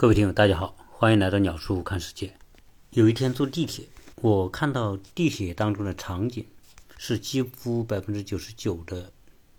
各位听友，大家好，欢迎来到鸟叔看世界。有一天坐地铁，我看到地铁当中的场景是几乎百分之九十九的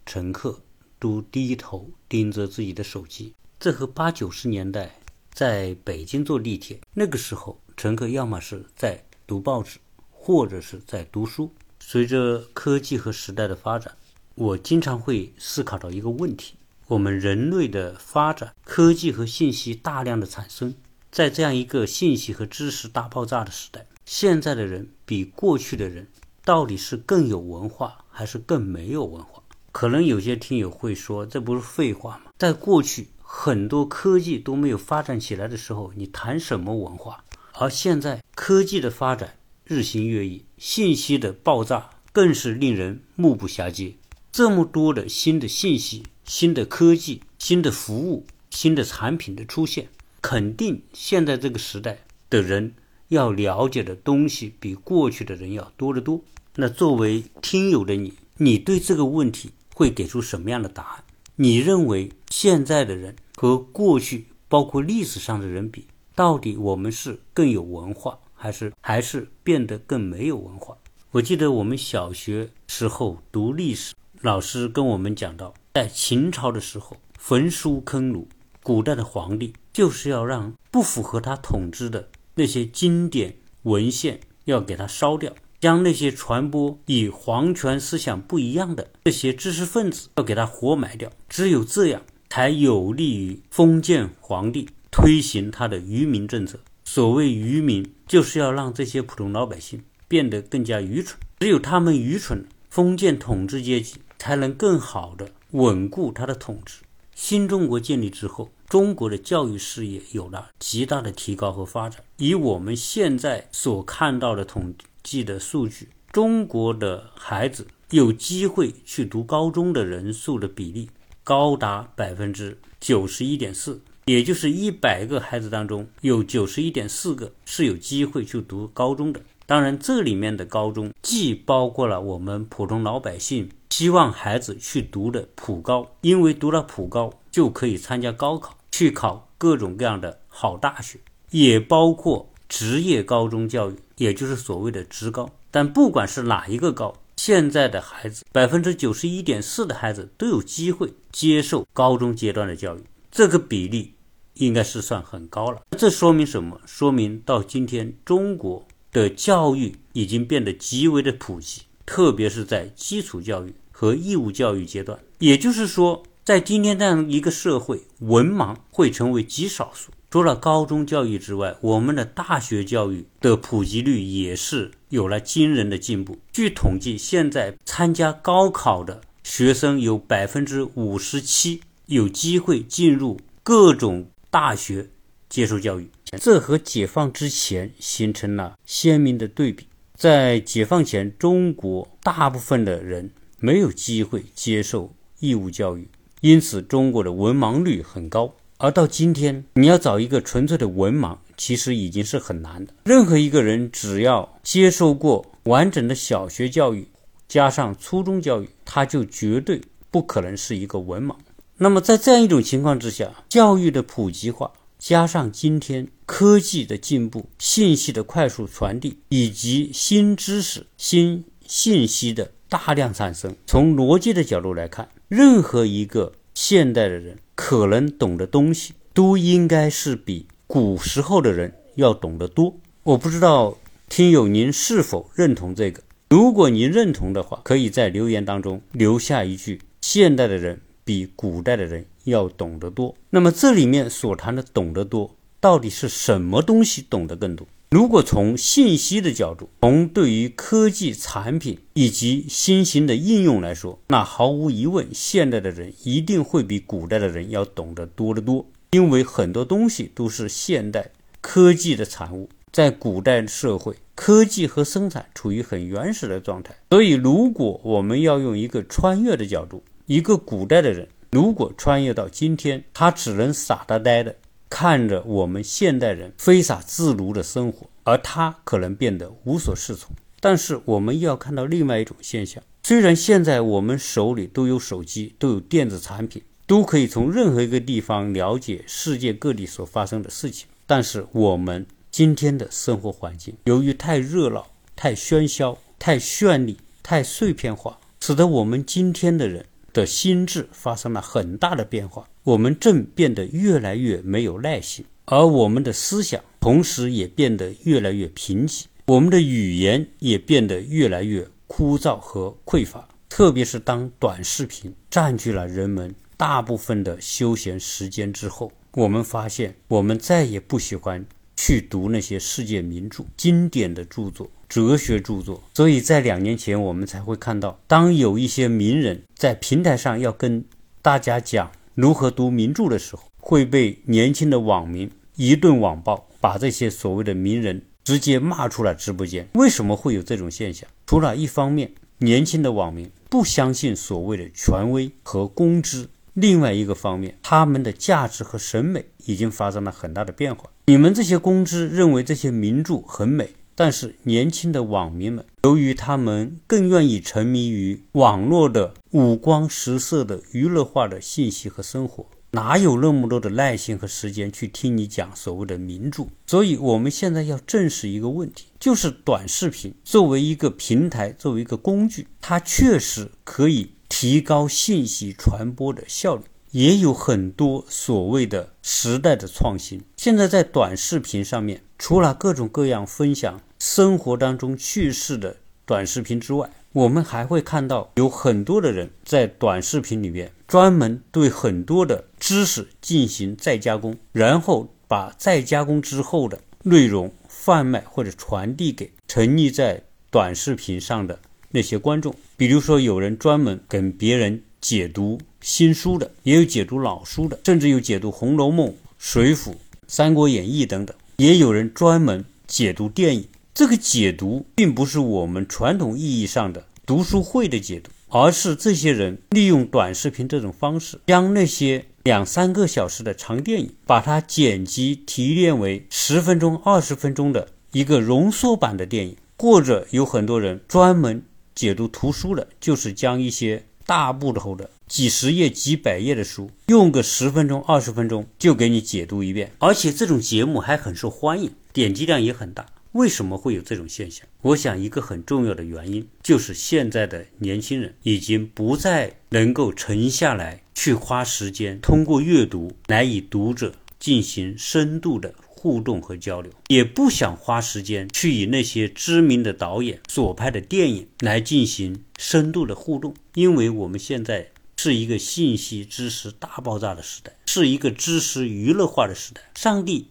乘客都低头盯着自己的手机。这和八九十年代在北京坐地铁那个时候，乘客要么是在读报纸，或者是在读书。随着科技和时代的发展，我经常会思考到一个问题。我们人类的发展，科技和信息大量的产生，在这样一个信息和知识大爆炸的时代，现在的人比过去的人到底是更有文化还是更没有文化？可能有些听友会说，这不是废话吗？在过去很多科技都没有发展起来的时候，你谈什么文化？而现在科技的发展日新月异，信息的爆炸更是令人目不暇接，这么多的新的信息。新的科技、新的服务、新的产品的出现，肯定现在这个时代的人要了解的东西比过去的人要多得多。那作为听友的你，你对这个问题会给出什么样的答案？你认为现在的人和过去，包括历史上的人比，到底我们是更有文化，还是还是变得更没有文化？我记得我们小学时候读历史，老师跟我们讲到。在秦朝的时候，焚书坑儒，古代的皇帝就是要让不符合他统治的那些经典文献要给他烧掉，将那些传播与皇权思想不一样的这些知识分子要给他活埋掉。只有这样，才有利于封建皇帝推行他的愚民政策。所谓愚民，就是要让这些普通老百姓变得更加愚蠢。只有他们愚蠢，封建统治阶级才能更好的。稳固他的统治。新中国建立之后，中国的教育事业有了极大的提高和发展。以我们现在所看到的统计的数据，中国的孩子有机会去读高中的人数的比例高达百分之九十一点四，也就是一百个孩子当中有九十一点四个是有机会去读高中的。当然，这里面的高中既包括了我们普通老百姓。希望孩子去读的普高，因为读了普高就可以参加高考，去考各种各样的好大学，也包括职业高中教育，也就是所谓的职高。但不管是哪一个高，现在的孩子百分之九十一点四的孩子都有机会接受高中阶段的教育，这个比例应该是算很高了。这说明什么？说明到今天中国的教育已经变得极为的普及。特别是在基础教育和义务教育阶段，也就是说，在今天这样一个社会，文盲会成为极少数。除了高中教育之外，我们的大学教育的普及率也是有了惊人的进步。据统计，现在参加高考的学生有百分之五十七有机会进入各种大学接受教育，这和解放之前形成了鲜明的对比。在解放前，中国大部分的人没有机会接受义务教育，因此中国的文盲率很高。而到今天，你要找一个纯粹的文盲，其实已经是很难的。任何一个人只要接受过完整的小学教育，加上初中教育，他就绝对不可能是一个文盲。那么在这样一种情况之下，教育的普及化。加上今天科技的进步、信息的快速传递，以及新知识、新信息的大量产生，从逻辑的角度来看，任何一个现代的人可能懂的东西，都应该是比古时候的人要懂得多。我不知道听友您是否认同这个？如果您认同的话，可以在留言当中留下一句：现代的人。比古代的人要懂得多。那么这里面所谈的懂得多，到底是什么东西懂得更多？如果从信息的角度，从对于科技产品以及新型的应用来说，那毫无疑问，现代的人一定会比古代的人要懂得多得多。因为很多东西都是现代科技的产物，在古代社会，科技和生产处于很原始的状态。所以，如果我们要用一个穿越的角度，一个古代的人，如果穿越到今天，他只能傻呆呆的看着我们现代人挥洒自如的生活，而他可能变得无所适从。但是，我们要看到另外一种现象：虽然现在我们手里都有手机，都有电子产品，都可以从任何一个地方了解世界各地所发生的事情。但是我们今天的生活环境，由于太热闹、太喧嚣、太绚丽、太碎片化，使得我们今天的人的心智发生了很大的变化。我们正变得越来越没有耐心，而我们的思想同时也变得越来越贫瘠，我们的语言也变得越来越枯燥和匮乏。特别是当短视频占据了人们大部分的休闲时间之后。我们发现，我们再也不喜欢去读那些世界名著、经典的著作、哲学著作。所以在两年前，我们才会看到，当有一些名人在平台上要跟大家讲如何读名著的时候，会被年轻的网民一顿网暴，把这些所谓的名人直接骂出了直播间。为什么会有这种现象？除了一方面，年轻的网民不相信所谓的权威和公知。另外一个方面，他们的价值和审美已经发生了很大的变化。你们这些公知认为这些名著很美，但是年轻的网民们，由于他们更愿意沉迷于网络的五光十色的娱乐化的信息和生活，哪有那么多的耐心和时间去听你讲所谓的名著？所以，我们现在要正视一个问题，就是短视频作为一个平台，作为一个工具，它确实可以。提高信息传播的效率，也有很多所谓的时代的创新。现在在短视频上面，除了各种各样分享生活当中趣事的短视频之外，我们还会看到有很多的人在短视频里面专门对很多的知识进行再加工，然后把再加工之后的内容贩卖或者传递给沉溺在短视频上的。那些观众，比如说有人专门跟别人解读新书的，也有解读老书的，甚至有解读《红楼梦》《水浒》《三国演义》等等，也有人专门解读电影。这个解读并不是我们传统意义上的读书会的解读，而是这些人利用短视频这种方式，将那些两三个小时的长电影，把它剪辑提炼为十分钟、二十分钟的一个浓缩版的电影，或者有很多人专门。解读图书的，就是将一些大部头的几十页、几百页的书，用个十分钟、二十分钟就给你解读一遍，而且这种节目还很受欢迎，点击量也很大。为什么会有这种现象？我想一个很重要的原因就是现在的年轻人已经不再能够沉下来去花时间，通过阅读来与读者进行深度的。互动和交流，也不想花时间去以那些知名的导演所拍的电影来进行深度的互动，因为我们现在是一个信息知识大爆炸的时代，是一个知识娱乐化的时代。上帝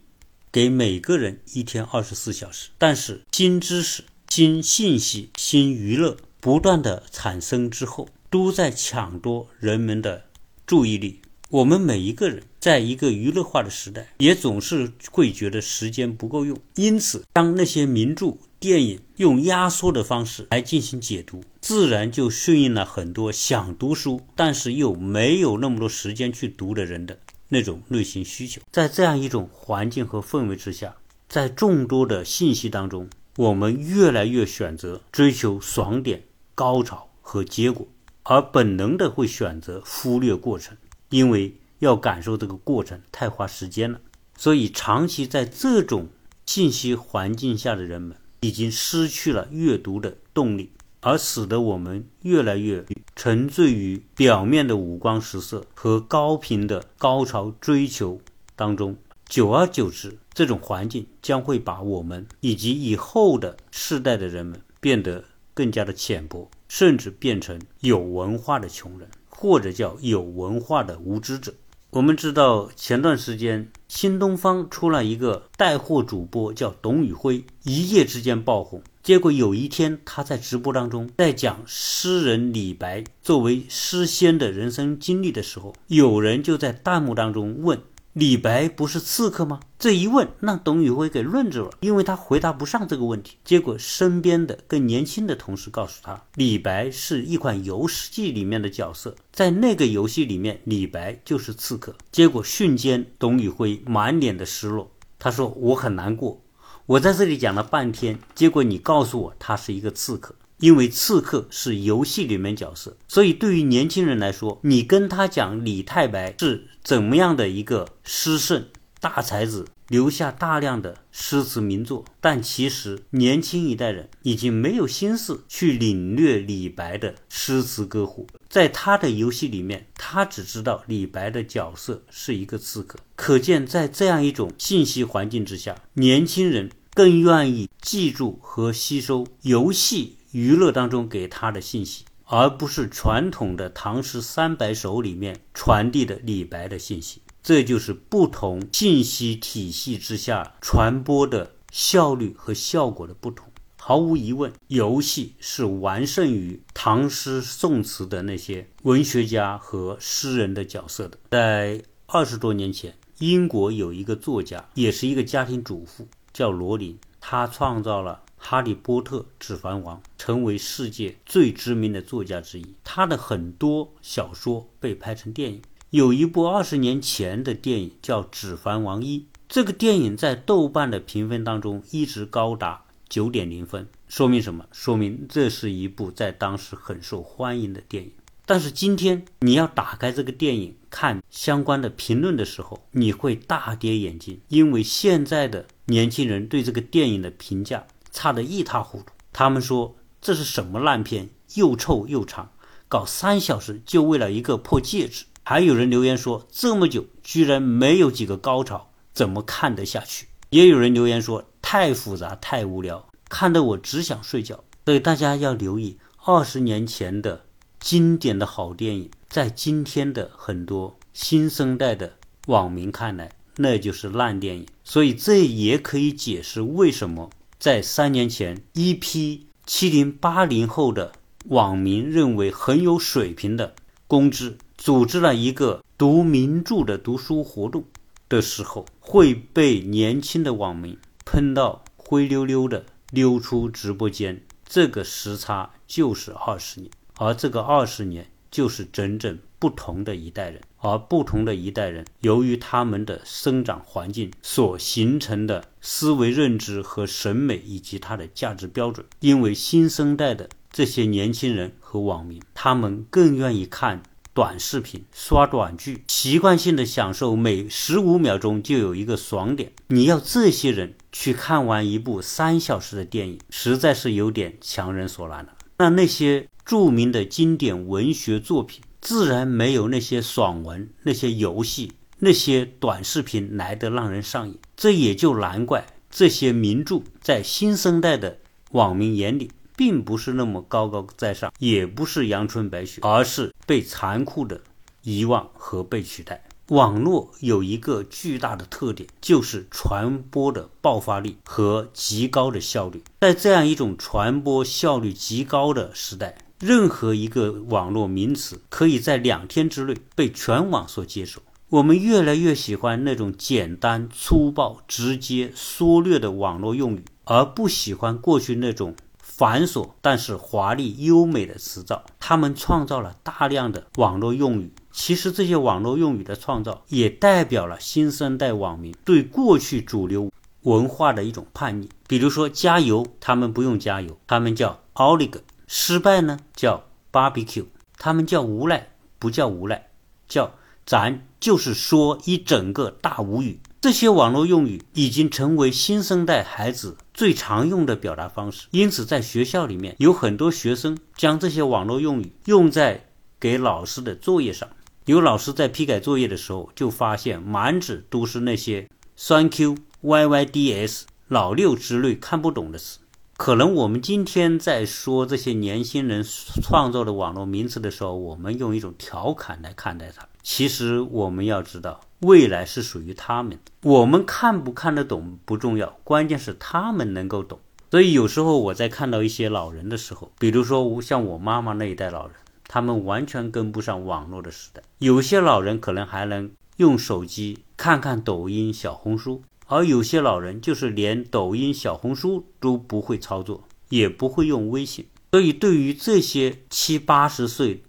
给每个人一天二十四小时，但是新知识、新信息、新娱乐不断的产生之后，都在抢夺人们的注意力。我们每一个人在一个娱乐化的时代，也总是会觉得时间不够用，因此，当那些名著、电影用压缩的方式来进行解读，自然就顺应了很多想读书但是又没有那么多时间去读的人的那种内心需求。在这样一种环境和氛围之下，在众多的信息当中，我们越来越选择追求爽点、高潮和结果，而本能的会选择忽略过程。因为要感受这个过程太花时间了，所以长期在这种信息环境下的人们已经失去了阅读的动力，而使得我们越来越沉醉于表面的五光十色和高频的高潮追求当中。久而久之，这种环境将会把我们以及以后的世代的人们变得更加的浅薄，甚至变成有文化的穷人。或者叫有文化的无知者。我们知道，前段时间新东方出了一个带货主播，叫董宇辉，一夜之间爆红。结果有一天，他在直播当中在讲诗人李白作为诗仙的人生经历的时候，有人就在弹幕当中问。李白不是刺客吗？这一问，让董宇辉给愣住了，因为他回答不上这个问题。结果身边的更年轻的同事告诉他，李白是一款游戏里面的角色，在那个游戏里面，李白就是刺客。结果瞬间，董宇辉满脸的失落，他说：“我很难过，我在这里讲了半天，结果你告诉我他是一个刺客。”因为刺客是游戏里面角色，所以对于年轻人来说，你跟他讲李太白是怎么样的一个诗圣大才子，留下大量的诗词名作，但其实年轻一代人已经没有心思去领略李白的诗词歌赋，在他的游戏里面，他只知道李白的角色是一个刺客。可见，在这样一种信息环境之下，年轻人更愿意记住和吸收游戏。娱乐当中给他的信息，而不是传统的《唐诗三百首》里面传递的李白的信息。这就是不同信息体系之下传播的效率和效果的不同。毫无疑问，游戏是完胜于唐诗宋词的那些文学家和诗人的角色的。在二十多年前，英国有一个作家，也是一个家庭主妇，叫罗琳，他创造了。《哈利波特》《指环王》成为世界最知名的作家之一，他的很多小说被拍成电影。有一部二十年前的电影叫《指环王一》，这个电影在豆瓣的评分当中一直高达九点零分，说明什么？说明这是一部在当时很受欢迎的电影。但是今天你要打开这个电影看相关的评论的时候，你会大跌眼镜，因为现在的年轻人对这个电影的评价。差得一塌糊涂。他们说这是什么烂片，又臭又长，搞三小时就为了一个破戒指。还有人留言说这么久居然没有几个高潮，怎么看得下去？也有人留言说太复杂太无聊，看得我只想睡觉。所以大家要留意，二十年前的经典的好电影，在今天的很多新生代的网民看来，那就是烂电影。所以这也可以解释为什么。在三年前，一批七零八零后的网民认为很有水平的公知组织了一个读名著的读书活动的时候，会被年轻的网民喷到灰溜溜的溜出直播间。这个时差就是二十年，而这个二十年就是整整不同的一代人。而不同的一代人，由于他们的生长环境所形成的思维认知和审美，以及他的价值标准，因为新生代的这些年轻人和网民，他们更愿意看短视频、刷短剧，习惯性的享受每十五秒钟就有一个爽点。你要这些人去看完一部三小时的电影，实在是有点强人所难了。那那些著名的经典文学作品。自然没有那些爽文、那些游戏、那些短视频来的让人上瘾。这也就难怪这些名著在新生代的网民眼里，并不是那么高高在上，也不是阳春白雪，而是被残酷的遗忘和被取代。网络有一个巨大的特点，就是传播的爆发力和极高的效率。在这样一种传播效率极高的时代。任何一个网络名词可以在两天之内被全网所接受。我们越来越喜欢那种简单、粗暴、直接、缩略的网络用语，而不喜欢过去那种繁琐但是华丽优美的词藻。他们创造了大量的网络用语，其实这些网络用语的创造也代表了新生代网民对过去主流文化的一种叛逆。比如说，加油，他们不用加油，他们叫奥利格。失败呢叫 barbecue，他们叫无赖不叫无赖，叫咱就是说一整个大无语。这些网络用语已经成为新生代孩子最常用的表达方式，因此在学校里面有很多学生将这些网络用语用在给老师的作业上。有老师在批改作业的时候，就发现满纸都是那些 thank you、yyds、老六之类看不懂的词。可能我们今天在说这些年轻人创造的网络名词的时候，我们用一种调侃来看待它。其实我们要知道，未来是属于他们。我们看不看得懂不重要，关键是他们能够懂。所以有时候我在看到一些老人的时候，比如说像我妈妈那一代老人，他们完全跟不上网络的时代。有些老人可能还能用手机看看抖音、小红书。而有些老人就是连抖音、小红书都不会操作，也不会用微信，所以对于这些七八十岁、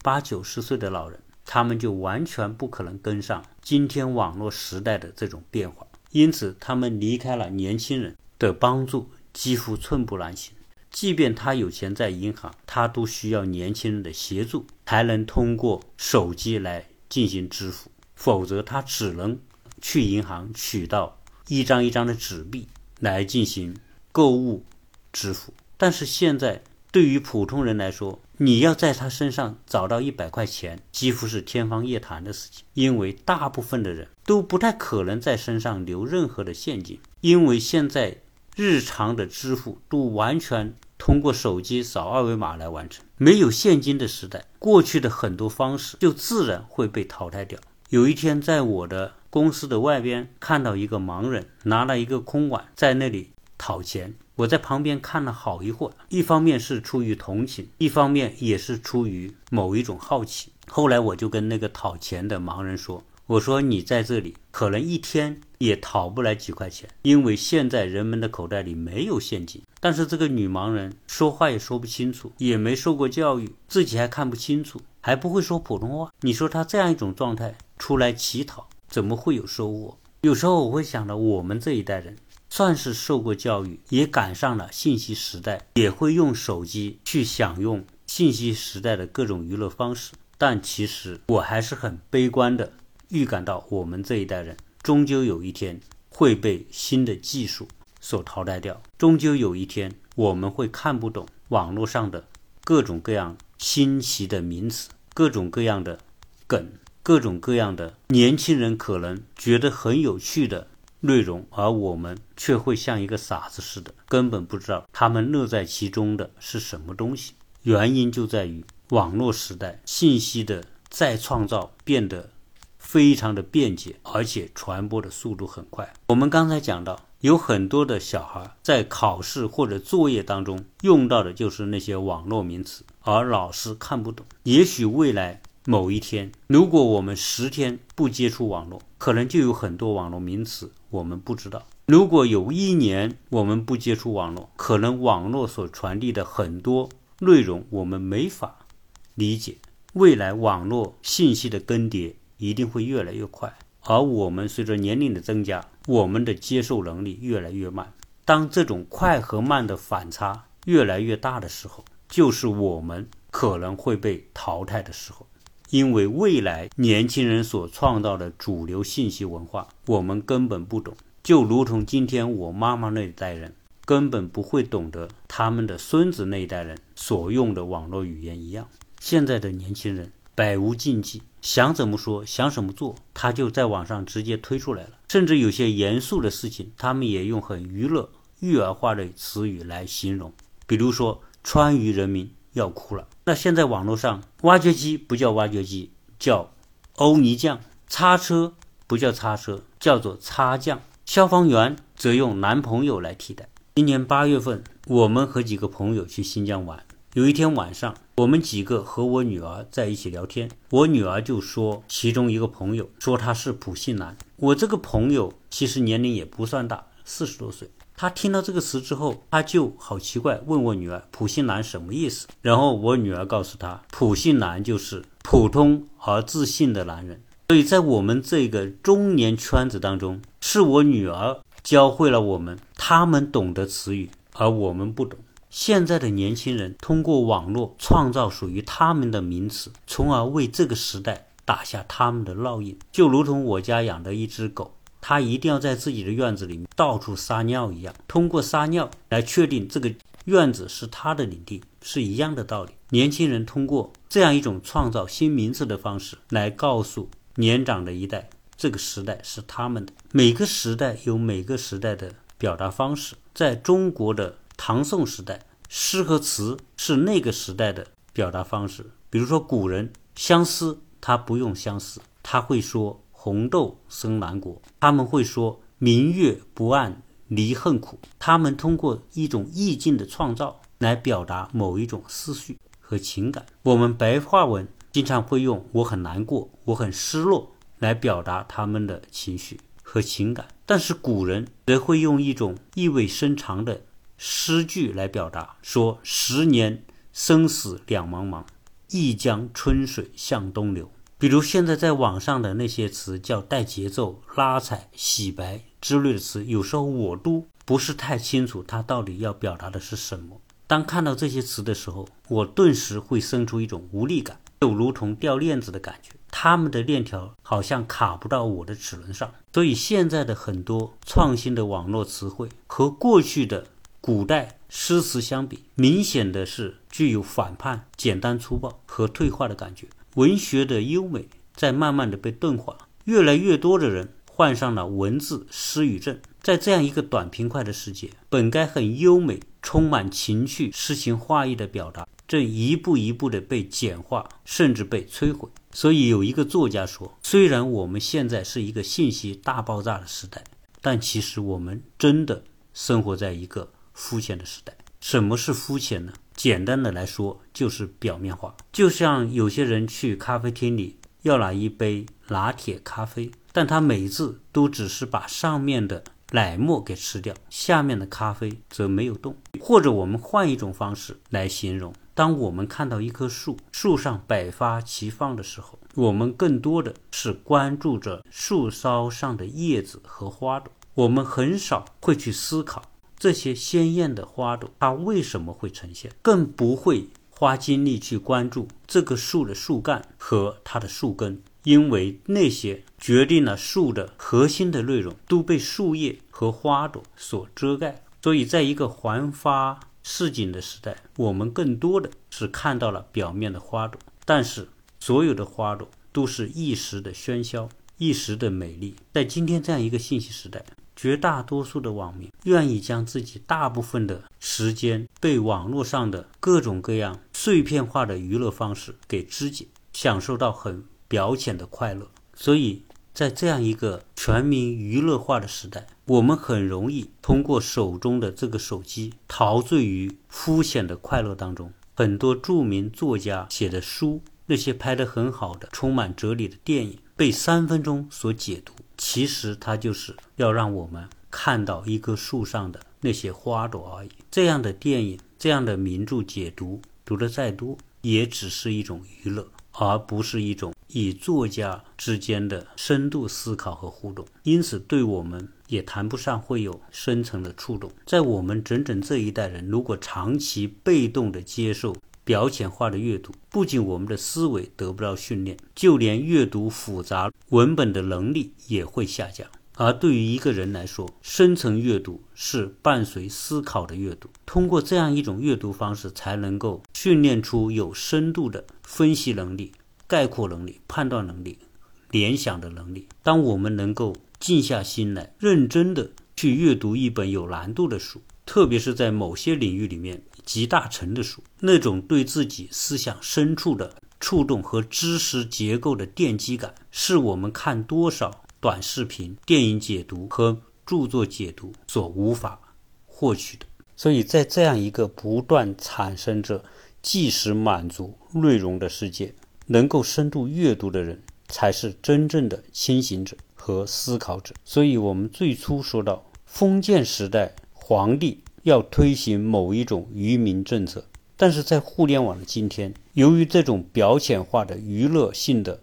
八九十岁的老人，他们就完全不可能跟上今天网络时代的这种变化，因此他们离开了年轻人的帮助，几乎寸步难行。即便他有钱在银行，他都需要年轻人的协助，才能通过手机来进行支付，否则他只能去银行取到一张一张的纸币来进行购物支付。但是现在对于普通人来说，你要在他身上找到一百块钱，几乎是天方夜谭的事情，因为大部分的人都不太可能在身上留任何的现金，因为现在日常的支付都完全。通过手机扫二维码来完成，没有现金的时代，过去的很多方式就自然会被淘汰掉。有一天，在我的公司的外边看到一个盲人拿了一个空碗在那里讨钱，我在旁边看了好一会儿，一方面是出于同情，一方面也是出于某一种好奇。后来我就跟那个讨钱的盲人说。我说你在这里可能一天也讨不来几块钱，因为现在人们的口袋里没有现金。但是这个女盲人说话也说不清楚，也没受过教育，自己还看不清楚，还不会说普通话。你说她这样一种状态出来乞讨，怎么会有收获？有时候我会想到，我们这一代人算是受过教育，也赶上了信息时代，也会用手机去享用信息时代的各种娱乐方式。但其实我还是很悲观的。预感到我们这一代人终究有一天会被新的技术所淘汰掉，终究有一天我们会看不懂网络上的各种各样新奇的名词、各种各样的梗、各种各样的年轻人可能觉得很有趣的内容，而我们却会像一个傻子似的，根本不知道他们乐在其中的是什么东西。原因就在于网络时代信息的再创造变得。非常的便捷，而且传播的速度很快。我们刚才讲到，有很多的小孩在考试或者作业当中用到的就是那些网络名词，而老师看不懂。也许未来某一天，如果我们十天不接触网络，可能就有很多网络名词我们不知道；如果有一年我们不接触网络，可能网络所传递的很多内容我们没法理解。未来网络信息的更迭。一定会越来越快，而我们随着年龄的增加，我们的接受能力越来越慢。当这种快和慢的反差越来越大的时候，就是我们可能会被淘汰的时候。因为未来年轻人所创造的主流信息文化，我们根本不懂，就如同今天我妈妈那一代人根本不会懂得他们的孙子那一代人所用的网络语言一样。现在的年轻人。百无禁忌，想怎么说，想怎么做，他就在网上直接推出来了。甚至有些严肃的事情，他们也用很娱乐、育儿化的词语来形容。比如说，川渝人民要哭了。那现在网络上，挖掘机不叫挖掘机，叫欧尼酱；擦车不叫擦车，叫做擦酱；消防员则用男朋友来替代。今年八月份，我们和几个朋友去新疆玩。有一天晚上，我们几个和我女儿在一起聊天，我女儿就说其中一个朋友说他是普信男。我这个朋友其实年龄也不算大，四十多岁。他听到这个词之后，他就好奇怪，问我女儿普信男什么意思。然后我女儿告诉他，普信男就是普通而自信的男人。所以在我们这个中年圈子当中，是我女儿教会了我们他们懂得词语，而我们不懂。现在的年轻人通过网络创造属于他们的名词，从而为这个时代打下他们的烙印。就如同我家养的一只狗，他一定要在自己的院子里面到处撒尿一样，通过撒尿来确定这个院子是他的领地，是一样的道理。年轻人通过这样一种创造新名词的方式来告诉年长的一代，这个时代是他们的。每个时代有每个时代的表达方式，在中国的。唐宋时代，诗和词是那个时代的表达方式。比如说，古人相思，他不用相思，他会说“红豆生南国”，他们会说“明月不谙离恨苦”。他们通过一种意境的创造来表达某一种思绪和情感。我们白话文经常会用“我很难过”“我很失落”来表达他们的情绪和情感，但是古人则会用一种意味深长的。诗句来表达，说十年生死两茫茫，一江春水向东流。比如现在在网上的那些词，叫带节奏、拉踩、洗白之类的词，有时候我都不是太清楚它到底要表达的是什么。当看到这些词的时候，我顿时会生出一种无力感，就如同掉链子的感觉。他们的链条好像卡不到我的齿轮上。所以现在的很多创新的网络词汇和过去的古代诗词相比，明显的是具有反叛、简单粗暴和退化的感觉。文学的优美在慢慢的被钝化，越来越多的人患上了文字失语症。在这样一个短平快的世界，本该很优美、充满情趣、诗情画意的表达，正一步一步的被简化，甚至被摧毁。所以有一个作家说：“虽然我们现在是一个信息大爆炸的时代，但其实我们真的生活在一个肤浅的时代。什么是肤浅呢？简单的来说，就是表面化。就像有些人去咖啡厅里要拿一杯拿铁咖啡，但他每次都只是把上面的。”奶沫给吃掉，下面的咖啡则没有动。或者我们换一种方式来形容：当我们看到一棵树，树上百花齐放的时候，我们更多的是关注着树梢上的叶子和花朵。我们很少会去思考这些鲜艳的花朵它为什么会呈现，更不会花精力去关注这个树的树干和它的树根。因为那些决定了树的核心的内容都被树叶和花朵所遮盖，所以在一个环花似锦的时代，我们更多的是看到了表面的花朵，但是所有的花朵都是一时的喧嚣，一时的美丽。在今天这样一个信息时代，绝大多数的网民愿意将自己大部分的时间被网络上的各种各样碎片化的娱乐方式给肢解，享受到很。表浅的快乐，所以在这样一个全民娱乐化的时代，我们很容易通过手中的这个手机陶醉于肤浅的快乐当中。很多著名作家写的书，那些拍得很好的、充满哲理的电影，被三分钟所解读，其实它就是要让我们看到一棵树上的那些花朵而已。这样的电影、这样的名著解读，读得再多，也只是一种娱乐。而不是一种以作家之间的深度思考和互动，因此对我们也谈不上会有深层的触动。在我们整整这一代人，如果长期被动的接受表浅化的阅读，不仅我们的思维得不到训练，就连阅读复杂文本的能力也会下降。而对于一个人来说，深层阅读是伴随思考的阅读。通过这样一种阅读方式，才能够训练出有深度的分析能力、概括能力、判断能力、联想的能力。当我们能够静下心来，认真的去阅读一本有难度的书，特别是在某些领域里面集大成的书，那种对自己思想深处的触动和知识结构的奠基感，是我们看多少。短视频、电影解读和著作解读所无法获取的，所以在这样一个不断产生着即时满足内容的世界，能够深度阅读的人才是真正的清醒者和思考者。所以，我们最初说到封建时代皇帝要推行某一种愚民政策，但是在互联网的今天，由于这种表浅化的娱乐性的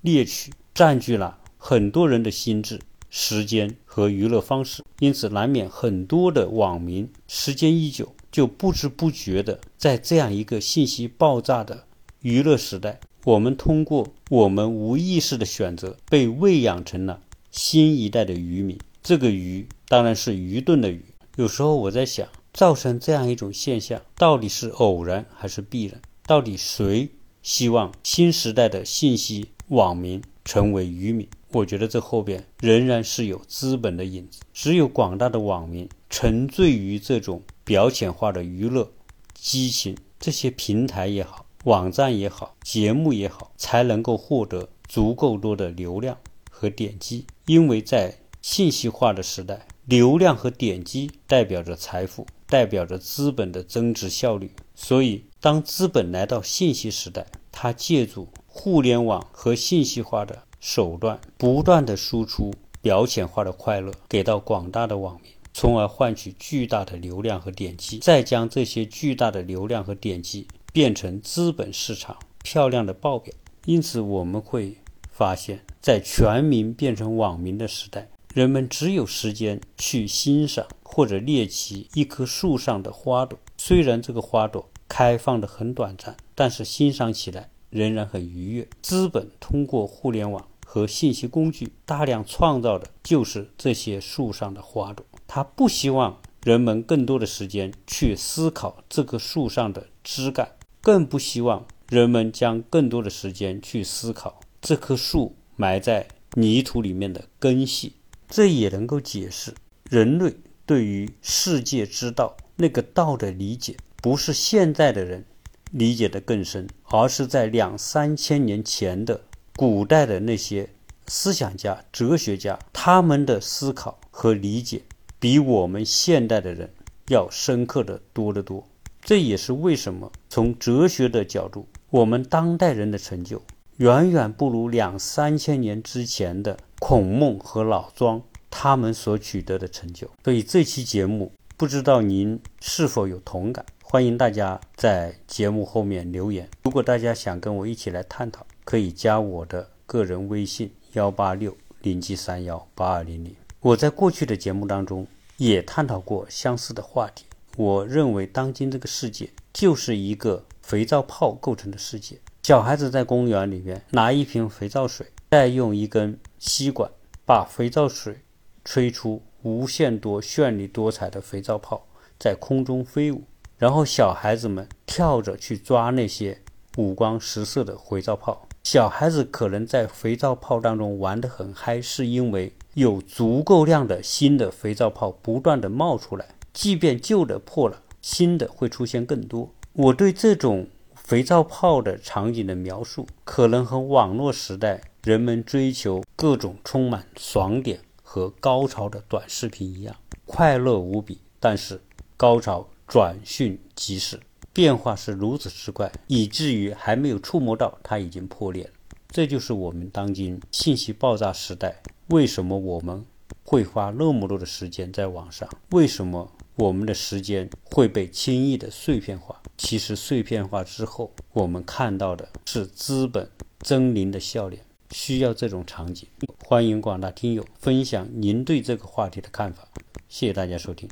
猎取占据了。很多人的心智、时间和娱乐方式，因此难免很多的网民时间一久，就不知不觉的在这样一个信息爆炸的娱乐时代，我们通过我们无意识的选择，被喂养成了新一代的愚民。这个愚当然是愚钝的愚。有时候我在想，造成这样一种现象，到底是偶然还是必然？到底谁希望新时代的信息网民成为愚民？我觉得这后边仍然是有资本的影子。只有广大的网民沉醉于这种表浅化的娱乐激情，这些平台也好，网站也好，节目也好，才能够获得足够多的流量和点击。因为在信息化的时代，流量和点击代表着财富，代表着资本的增值效率。所以，当资本来到信息时代，它借助互联网和信息化的。手段不断的输出表浅化的快乐给到广大的网民，从而换取巨大的流量和点击，再将这些巨大的流量和点击变成资本市场漂亮的报表。因此，我们会发现，在全民变成网民的时代，人们只有时间去欣赏或者猎奇一棵树上的花朵，虽然这个花朵开放的很短暂，但是欣赏起来仍然很愉悦。资本通过互联网和信息工具大量创造的就是这些树上的花朵。他不希望人们更多的时间去思考这棵树上的枝干，更不希望人们将更多的时间去思考这棵树埋在泥土里面的根系。这也能够解释人类对于世界之道那个道的理解，不是现在的人理解的更深，而是在两三千年前的古代的那些思想家、哲学家他们的思考和理解。比我们现代的人要深刻的多得多。这也是为什么从哲学的角度，我们当代人的成就远远不如两三千年之前的孔孟和老庄他们所取得的成就。所以这期节目，不知道您是否有同感？欢迎大家在节目后面留言。如果大家想跟我一起来探讨，可以加我的个人微信：幺八六零七三幺八二零零。我在过去的节目当中也探讨过相似的话题。我认为，当今这个世界就是一个肥皂泡构成的世界。小孩子在公园里面拿一瓶肥皂水，再用一根吸管把肥皂水吹出无限多绚丽多彩的肥皂泡，在空中飞舞。然后小孩子们跳着去抓那些五光十色的肥皂泡。小孩子可能在肥皂泡当中玩得很嗨，是因为。有足够量的新的肥皂泡不断的冒出来，即便旧的破了，新的会出现更多。我对这种肥皂泡的场景的描述，可能和网络时代人们追求各种充满爽点和高潮的短视频一样，快乐无比，但是高潮转瞬即逝，变化是如此之快，以至于还没有触摸到它已经破裂了。这就是我们当今信息爆炸时代。为什么我们会花那么多的时间在网上？为什么我们的时间会被轻易的碎片化？其实碎片化之后，我们看到的是资本狰狞的笑脸。需要这种场景。欢迎广大听友分享您对这个话题的看法。谢谢大家收听。